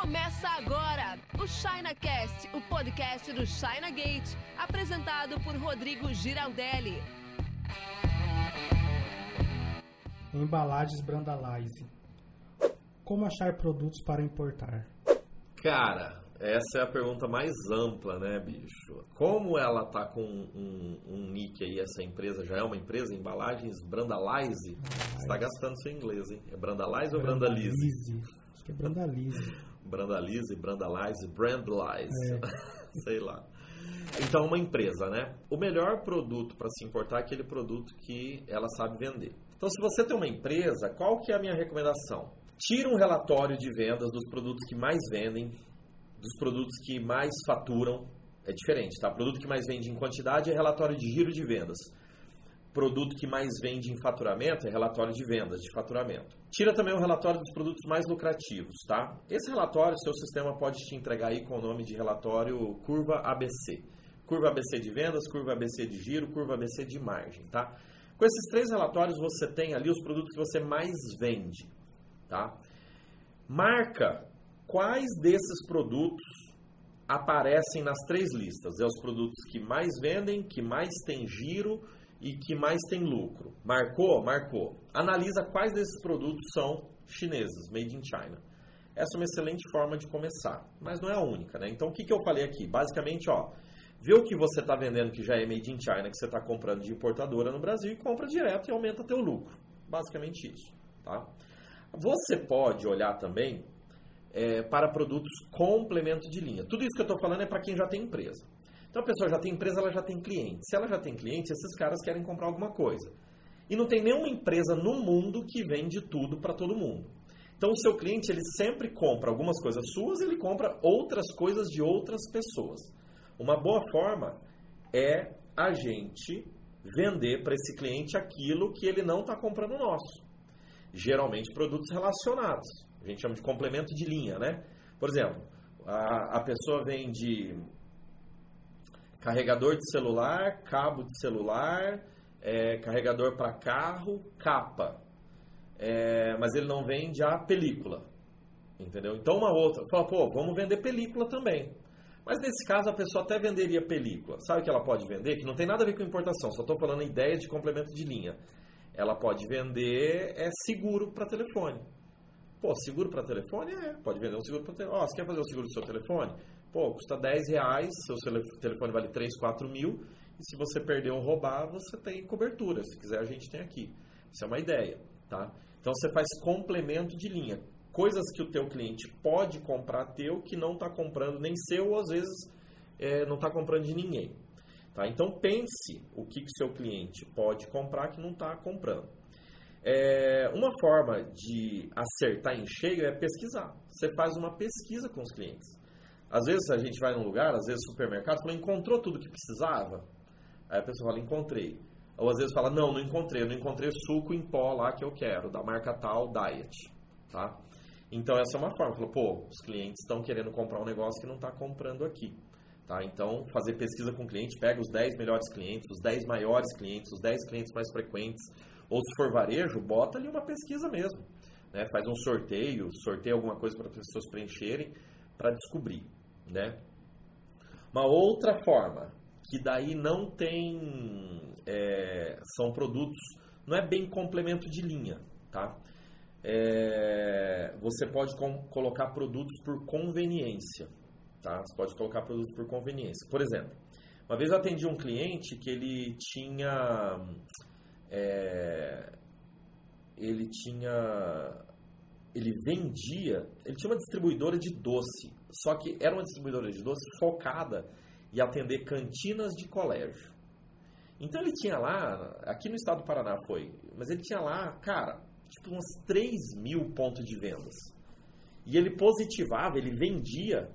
Começa agora o ChinaCast, o podcast do China Gate, apresentado por Rodrigo Giraldelli. Embalagens Brandalize. Como achar produtos para importar? Cara, essa é a pergunta mais ampla, né, bicho? Como ela tá com um, um nick aí, essa empresa já é uma empresa, embalagens Brandalize? Você tá gastando seu inglês, hein? É Brandalize ou Brandalize? Acho que é Brandalize. Brandalize, Brandalize, Brandlize, é. sei lá. Então, uma empresa, né? O melhor produto para se importar é aquele produto que ela sabe vender. Então, se você tem uma empresa, qual que é a minha recomendação? Tira um relatório de vendas dos produtos que mais vendem, dos produtos que mais faturam. É diferente, tá? Produto que mais vende em quantidade é relatório de giro de vendas produto que mais vende em faturamento é relatório de vendas, de faturamento. Tira também o relatório dos produtos mais lucrativos, tá? Esse relatório, seu sistema pode te entregar aí com o nome de relatório curva ABC. Curva ABC de vendas, curva ABC de giro, curva ABC de margem, tá? Com esses três relatórios você tem ali os produtos que você mais vende, tá? Marca quais desses produtos aparecem nas três listas. É os produtos que mais vendem, que mais tem giro e que mais tem lucro. Marcou? Marcou. Analisa quais desses produtos são chineses, made in China. Essa é uma excelente forma de começar, mas não é a única, né? Então o que, que eu falei aqui? Basicamente, ó, vê o que você está vendendo que já é made in China, que você está comprando de importadora no Brasil e compra direto e aumenta teu lucro. Basicamente isso, tá? Você pode olhar também é, para produtos complemento de linha. Tudo isso que eu estou falando é para quem já tem empresa. Então a pessoa já tem empresa, ela já tem cliente. Se ela já tem cliente, esses caras querem comprar alguma coisa. E não tem nenhuma empresa no mundo que vende tudo para todo mundo. Então o seu cliente ele sempre compra algumas coisas suas, ele compra outras coisas de outras pessoas. Uma boa forma é a gente vender para esse cliente aquilo que ele não está comprando nosso. Geralmente produtos relacionados. A gente chama de complemento de linha, né? Por exemplo, a, a pessoa vende carregador de celular, cabo de celular, é, carregador para carro, capa. É, mas ele não vende a película. Entendeu? Então uma outra, fala, pô, vamos vender película também. Mas nesse caso a pessoa até venderia película. Sabe o que ela pode vender? Que não tem nada a ver com importação, só estou falando ideia de complemento de linha. Ela pode vender é seguro para telefone. Pô, seguro para telefone? É, pode vender um seguro para telefone. Ó, você quer fazer o seguro do seu telefone? Pô, custa 10 reais, seu telefone vale 3, 4 mil, e se você perder ou roubar, você tem cobertura. Se quiser, a gente tem aqui. Isso é uma ideia, tá? Então você faz complemento de linha. Coisas que o teu cliente pode comprar teu que não está comprando nem seu, ou às vezes é, não está comprando de ninguém. Tá? Então pense o que, que seu cliente pode comprar que não está comprando. É, uma forma de acertar em cheio é pesquisar. Você faz uma pesquisa com os clientes. Às vezes a gente vai num lugar, às vezes supermercado, fala, encontrou tudo que precisava? Aí a pessoa fala, encontrei. Ou às vezes fala, não, não encontrei, não encontrei suco em pó lá que eu quero, da marca tal, Diet, tá? Então essa é uma forma, falou, pô, os clientes estão querendo comprar um negócio que não está comprando aqui, tá? Então fazer pesquisa com o cliente, pega os 10 melhores clientes, os 10 maiores clientes, os 10 clientes mais frequentes, ou se for varejo, bota ali uma pesquisa mesmo, né? Faz um sorteio, sorteia alguma coisa para as pessoas preencherem, para descobrir, né? Uma outra forma, que daí não tem, é, são produtos, não é bem complemento de linha, tá? É, você pode com, colocar produtos por conveniência, tá? Você pode colocar produtos por conveniência. Por exemplo, uma vez eu atendi um cliente que ele tinha, é, ele tinha ele vendia, ele tinha uma distribuidora de doce, só que era uma distribuidora de doce focada em atender cantinas de colégio. Então ele tinha lá, aqui no estado do Paraná foi, mas ele tinha lá, cara, tipo uns 3 mil pontos de vendas. E ele positivava, ele vendia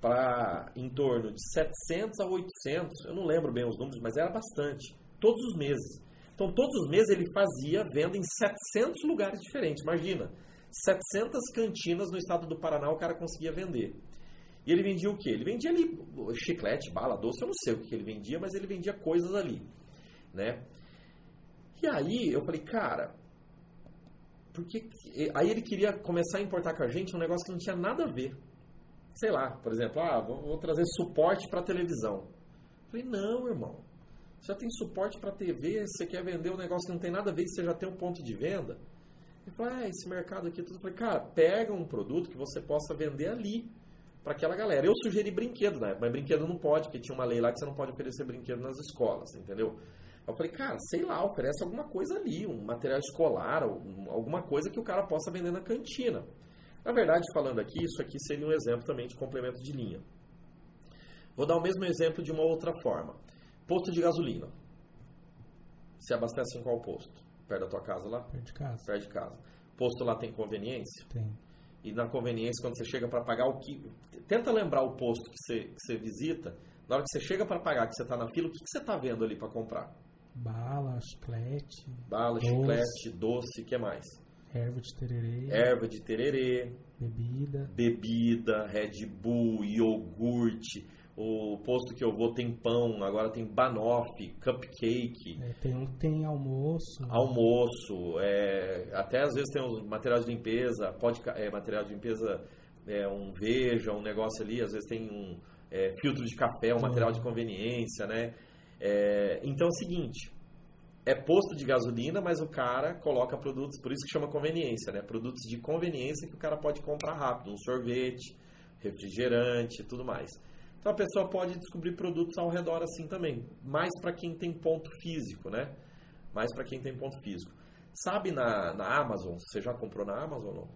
para em torno de 700 a 800, eu não lembro bem os números, mas era bastante, todos os meses. Então todos os meses ele fazia venda em 700 lugares diferentes, imagina. 700 cantinas no estado do Paraná o cara conseguia vender. E ele vendia o quê? Ele vendia ali chiclete, bala, doce, eu não sei o que ele vendia, mas ele vendia coisas ali, né? E aí eu falei, cara, porque aí ele queria começar a importar com a gente um negócio que não tinha nada a ver. sei lá, por exemplo, ah, vou, vou trazer suporte para televisão. Eu falei, não, irmão. Já tem suporte para TV, você quer vender um negócio que não tem nada a ver, você já tem um ponto de venda. Ele falou, ah, esse mercado aqui, tudo. Eu falei, cara, pega um produto que você possa vender ali para aquela galera. Eu sugeri brinquedo época, mas brinquedo não pode, porque tinha uma lei lá que você não pode oferecer brinquedo nas escolas, entendeu? Eu falei, cara, sei lá, oferece alguma coisa ali, um material escolar, alguma coisa que o cara possa vender na cantina. Na verdade, falando aqui, isso aqui seria um exemplo também de complemento de linha. Vou dar o mesmo exemplo de uma outra forma. Posto de gasolina. Se abastece em qual posto? Perto da tua casa lá? Perto de casa. Perto de casa. Posto lá tem conveniência? Tem. E na conveniência, quando você chega para pagar o que. Tenta lembrar o posto que você, que você visita. Na hora que você chega para pagar, que você está na fila, o que, que você está vendo ali para comprar? Bala, chiclete. Bala, doce, chiclete, doce, o que mais? Erva de tererê. Erva de tererê. Bebida. Bebida, Red Bull, iogurte. O posto que eu vou tem pão, agora tem banoffee, cupcake. É, tem um tem almoço. Almoço, é, até às vezes tem os materiais de limpeza, pode, é, material de limpeza, é, um veja, um negócio ali, às vezes tem um é, filtro de café, um material de conveniência, né? É, então é o seguinte, é posto de gasolina, mas o cara coloca produtos, por isso que chama conveniência, né? Produtos de conveniência que o cara pode comprar rápido, um sorvete, refrigerante, tudo mais. Então a pessoa pode descobrir produtos ao redor assim também, mais para quem tem ponto físico, né? Mais para quem tem ponto físico. Sabe na, na Amazon, você já comprou na Amazon ou não?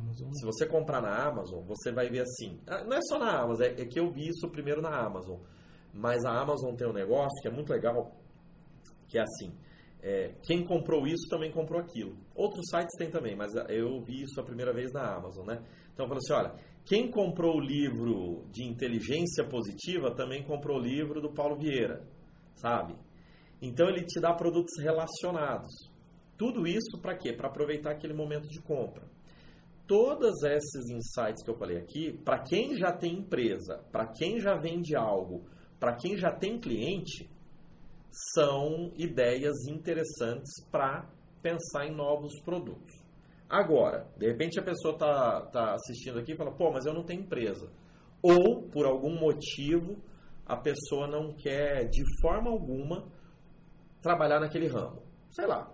Amazon. Se você comprar na Amazon, você vai ver assim. Ah, não é só na Amazon, é, é que eu vi isso primeiro na Amazon. Mas a Amazon tem um negócio que é muito legal, que é assim. É, quem comprou isso também comprou aquilo. Outros sites têm também, mas eu vi isso a primeira vez na Amazon, né? Então, falou assim, olha, quem comprou o livro de inteligência positiva também comprou o livro do Paulo Vieira, sabe? Então ele te dá produtos relacionados. Tudo isso para quê? Para aproveitar aquele momento de compra. Todos esses insights que eu falei aqui, para quem já tem empresa, para quem já vende algo, para quem já tem cliente, são ideias interessantes para pensar em novos produtos. Agora, de repente a pessoa está tá assistindo aqui e fala, pô, mas eu não tenho empresa. Ou, por algum motivo, a pessoa não quer, de forma alguma, trabalhar naquele ramo. Sei lá.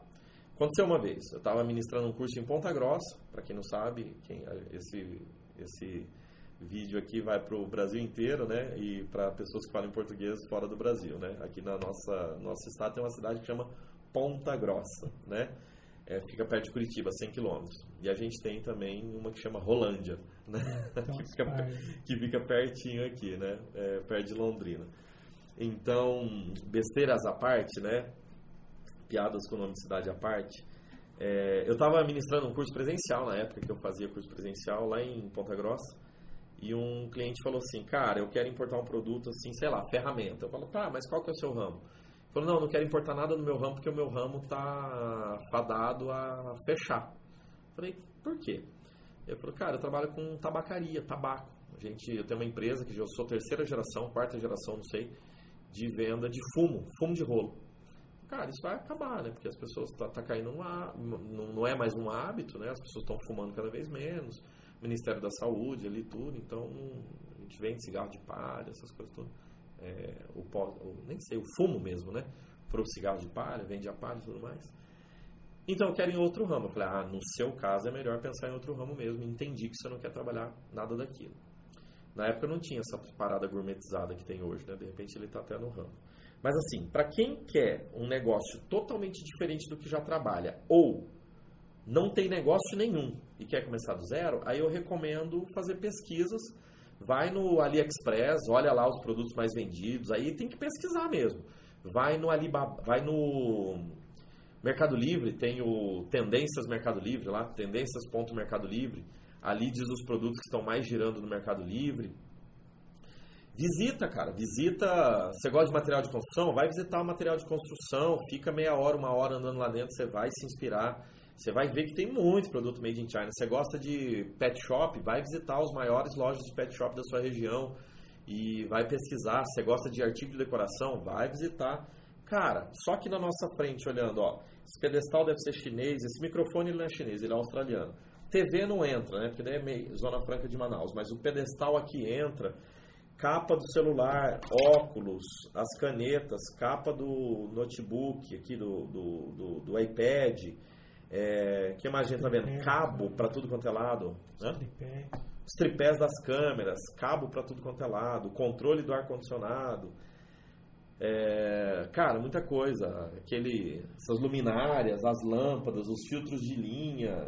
Aconteceu uma vez, eu estava ministrando um curso em Ponta Grossa, para quem não sabe, quem, esse, esse vídeo aqui vai para o Brasil inteiro, né? E para pessoas que falam português fora do Brasil, né? Aqui na nossa nosso estado tem uma cidade que chama Ponta Grossa, né? é, fica perto de Curitiba, 100 quilômetros. E a gente tem também uma que chama Rolândia, né? que, fica, que, fica, pertinho aqui, né? É, perto de Londrina. Então, besteiras à parte, né? Piadas com o nome de cidade à parte. É, eu estava ministrando um curso presencial na época que eu fazia curso presencial lá em Ponta Grossa. E um cliente falou assim, cara, eu quero importar um produto assim, sei lá, ferramenta. Eu falo, tá, mas qual que é o seu ramo? Falou, não, não quero importar nada no meu ramo porque o meu ramo está fadado a fechar. Falei, por quê? Ele falou, cara, eu trabalho com tabacaria, tabaco. A gente, eu tenho uma empresa que eu sou terceira geração, quarta geração, não sei, de venda de fumo, fumo de rolo. Cara, isso vai acabar, né? Porque as pessoas tá, tá caindo não, não é mais um hábito, né? As pessoas estão fumando cada vez menos. Ministério da Saúde ali tudo, então a gente vende cigarro de palha, essas coisas todas é, o, o, nem sei, o fumo mesmo, né? Para o cigarro de palha, vende a palha e tudo mais. Então eu quero em outro ramo. Eu falei, ah, no seu caso é melhor pensar em outro ramo mesmo. entendi que você não quer trabalhar nada daquilo. Na época não tinha essa parada gourmetizada que tem hoje, né? De repente ele está até no ramo. Mas assim, para quem quer um negócio totalmente diferente do que já trabalha, ou não tem negócio nenhum e quer começar do zero, aí eu recomendo fazer pesquisas Vai no AliExpress, olha lá os produtos mais vendidos, aí tem que pesquisar mesmo. Vai no Alibaba, vai no Mercado Livre, tem o Tendências Mercado Livre lá, tendências.mercado Livre. Ali diz os produtos que estão mais girando no Mercado Livre. Visita, cara, visita. Você gosta de material de construção? Vai visitar o material de construção, fica meia hora, uma hora andando lá dentro, você vai se inspirar. Você vai ver que tem muito produto made in China. Você gosta de pet shop, vai visitar os maiores lojas de pet shop da sua região e vai pesquisar. Você gosta de artigo de decoração, vai visitar. Cara, só que na nossa frente, olhando, ó, esse pedestal deve ser chinês, esse microfone não é chinês, ele é australiano. TV não entra, né? Porque daí é meio Zona Franca de Manaus, mas o pedestal aqui entra, capa do celular, óculos, as canetas, capa do notebook aqui, do, do, do, do iPad, é, que mais a gente tá vendo? Cabo para tudo quanto é lado, né? Tripé. os tripés das câmeras, cabo para tudo quanto é lado, controle do ar-condicionado. É, cara, muita coisa. Aquele, essas luminárias, as lâmpadas, os filtros de linha.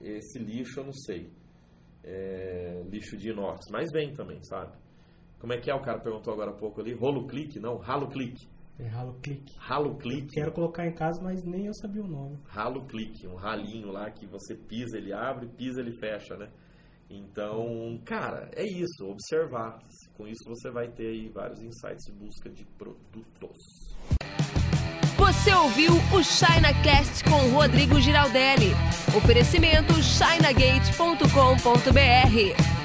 Esse lixo eu não sei. É, lixo de inox. Mas vem também, sabe? Como é que é? O cara perguntou agora há pouco ali. Rolo clique? Não, ralo clique. É ralo clique. Ralo clique. Quero colocar em casa, mas nem eu sabia o nome. Ralo clique. Um ralinho lá que você pisa, ele abre, pisa, ele fecha, né? Então, cara, é isso, observar. Com isso você vai ter aí vários insights de busca de produtos. Você ouviu o ChinaCast com Rodrigo Giraldelli. Oferecimento chinagate.com.br.